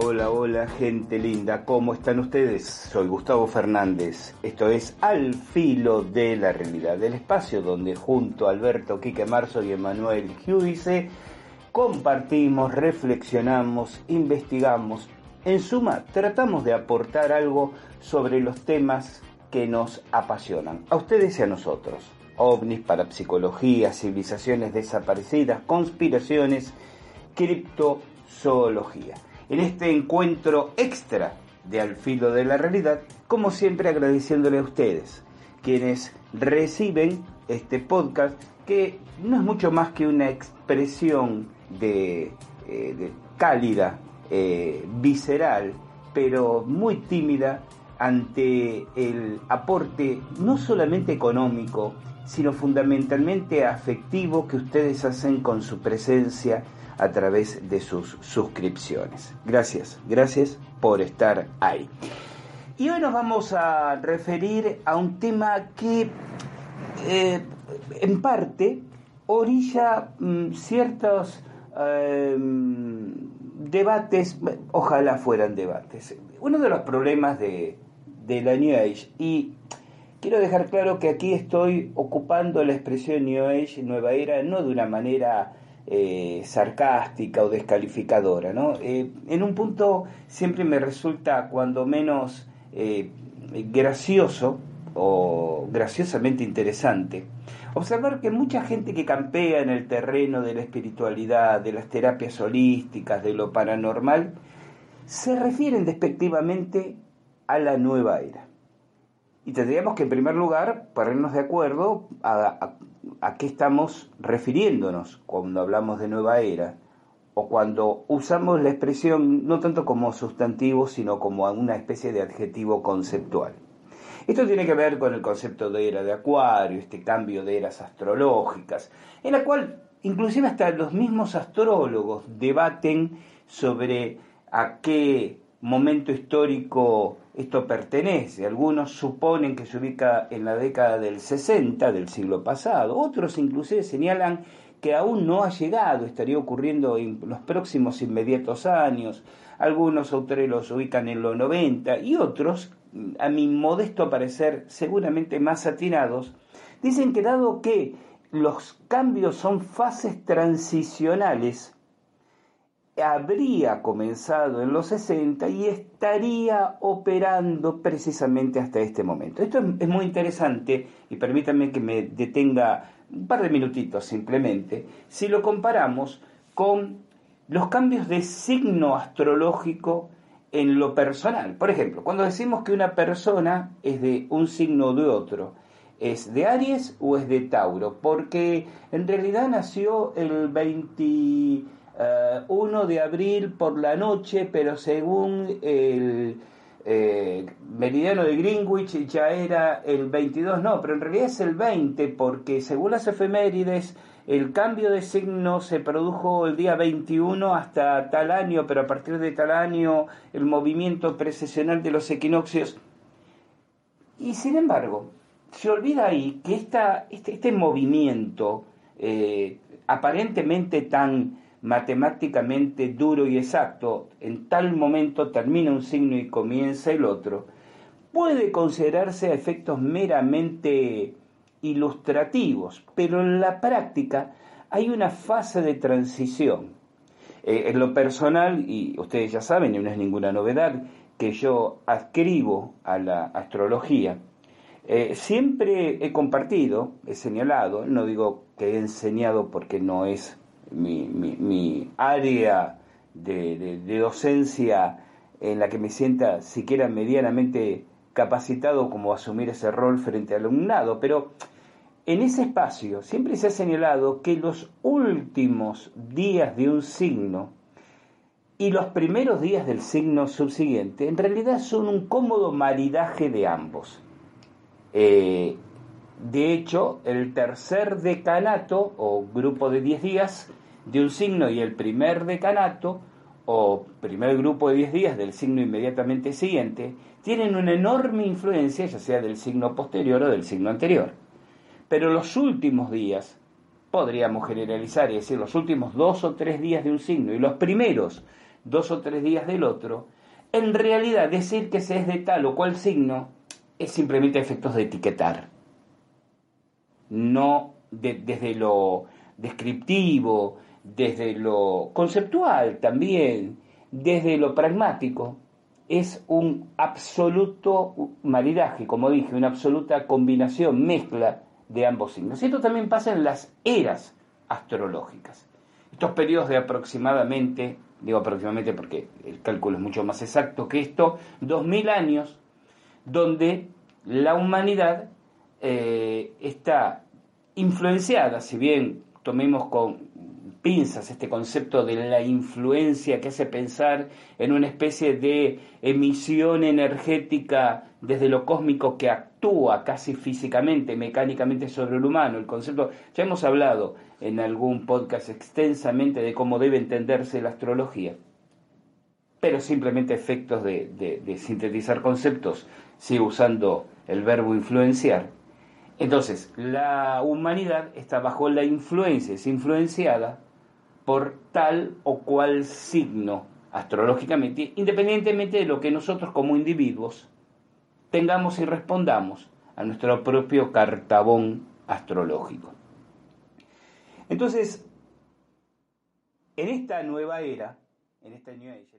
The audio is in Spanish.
Hola, hola, gente linda, ¿cómo están ustedes? Soy Gustavo Fernández. Esto es Al Filo de la Realidad del Espacio, donde junto a Alberto Quique Marzo y Emanuel Giudice compartimos, reflexionamos, investigamos. En suma, tratamos de aportar algo sobre los temas que nos apasionan, a ustedes y a nosotros. ovnis, parapsicología, civilizaciones desaparecidas, conspiraciones, criptozoología. En este encuentro extra de Al Filo de la Realidad, como siempre agradeciéndole a ustedes, quienes reciben este podcast que no es mucho más que una expresión de, eh, cálida, eh, visceral, pero muy tímida ante el aporte no solamente económico, sino fundamentalmente afectivo que ustedes hacen con su presencia a través de sus suscripciones. Gracias, gracias por estar ahí. Y hoy nos vamos a referir a un tema que eh, en parte orilla mm, ciertos eh, debates, ojalá fueran debates. Uno de los problemas de, de la New Age, y quiero dejar claro que aquí estoy ocupando la expresión New Age, nueva era, no de una manera eh, sarcástica o descalificadora. ¿no? Eh, en un punto siempre me resulta cuando menos eh, gracioso o graciosamente interesante observar que mucha gente que campea en el terreno de la espiritualidad, de las terapias holísticas, de lo paranormal, se refieren despectivamente a la nueva era. Y tendríamos que en primer lugar ponernos de acuerdo a, a, a qué estamos refiriéndonos cuando hablamos de nueva era o cuando usamos la expresión no tanto como sustantivo, sino como una especie de adjetivo conceptual. Esto tiene que ver con el concepto de era de Acuario, este cambio de eras astrológicas, en la cual inclusive hasta los mismos astrólogos debaten sobre a qué momento histórico esto pertenece. Algunos suponen que se ubica en la década del 60 del siglo pasado, otros inclusive señalan que aún no ha llegado, estaría ocurriendo en los próximos inmediatos años. Algunos autores los ubican en los 90 y otros, a mi modesto parecer, seguramente más atinados, dicen que dado que los cambios son fases transicionales, habría comenzado en los 60 y estaría operando precisamente hasta este momento. Esto es, muy interesante y permítanme que me detenga un par de minutitos simplemente si lo comparamos con los cambios de signo astrológico en lo personal. Por ejemplo, cuando decimos que una persona es de un signo o de otro, ¿es de Aries o es de Tauro? Porque en realidad nació el 20 Uh, 1 de abril por la noche, pero según el eh, meridiano de Greenwich ya era el 22, no, pero en realidad es el 20 porque según las efemérides el cambio de signo se produjo el día 21 hasta tal año, pero a partir de tal año el movimiento precesional de los equinoccios. Y sin embargo, se olvida ahí que esta, este, este movimiento eh, aparentemente tan matemáticamente duro y exacto, en tal momento termina un signo y comienza el otro, puede considerarse a efectos meramente ilustrativos, pero en la práctica hay una fase de transición. Eh, en lo personal, y ustedes ya saben, y no es ninguna novedad, que yo adscribo a la astrología, eh, siempre he compartido, he señalado, no digo que he enseñado porque no es mi, área de, de, docencia en la que me sienta siquiera medianamente capacitado como asumir ese rol frente al alumnado, pero en ese espacio siempre se ha señalado que los últimos días de un signo y los primeros días del signo subsiguiente en realidad son un cómodo maridaje de ambos. Eh, de hecho, el tercer decanato o grupo de 10 días de un signo y el primer decanato o primer grupo de 10 días del signo inmediatamente siguiente tienen una enorme influencia, ya sea del signo posterior o del signo anterior. Pero los últimos días, podríamos generalizar y decir los últimos dos o tres días de un signo y los primeros dos o tres días del otro, en realidad decir que se es de tal o cual signo es simplemente efectos de etiquetar. No desde lo descriptivo, desde lo conceptual también, desde lo pragmático, es un absoluto maridaje, como dije, una absoluta combinación, mezcla de ambos signos. Esto también pasa en las eras astrológicas. Estos periodos de aproximadamente, digo aproximadamente porque el cálculo es mucho más exacto que esto, 2000 años, donde la humanidad eh, está influenciada, si bien tomemos con pinzas este concepto de la influencia que hace pensar en una especie de emisión energética desde lo cósmico que actúa casi físicamente, mecánicamente sobre el humano. El concepto, ya hemos hablado en algún podcast extensamente de cómo debe entenderse la astrología, pero simplemente efectos de, sintetizar conceptos, sigue usando el verbo influenciar. Entonces, la humanidad está bajo la influencia, es influenciada por tal o cual signo astrológicamente, independientemente de lo que nosotros como individuos tengamos y respondamos a nuestro propio cartabón astrológico. Entonces, en esta nueva era, en esta New Age,